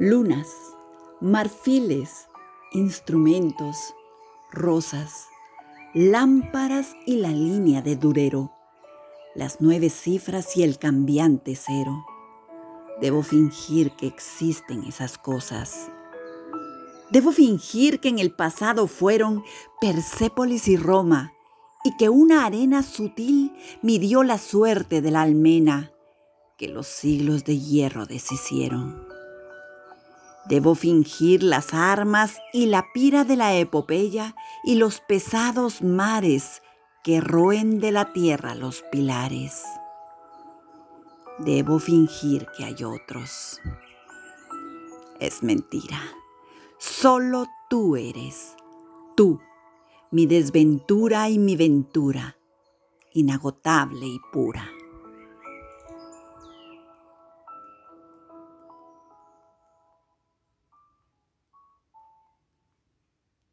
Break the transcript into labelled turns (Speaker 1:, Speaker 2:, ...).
Speaker 1: lunas, marfiles, instrumentos, rosas, lámparas y la línea de durero, las nueve cifras y el cambiante cero. Debo fingir que existen esas cosas. Debo fingir que en el pasado fueron Persépolis y Roma, y que una arena sutil midió la suerte de la almena que los siglos de hierro deshicieron. Debo fingir las armas y la pira de la epopeya y los pesados mares que roen de la tierra los pilares. Debo fingir que hay otros. Es mentira. Solo tú eres. Tú, mi desventura y mi ventura, inagotable y pura.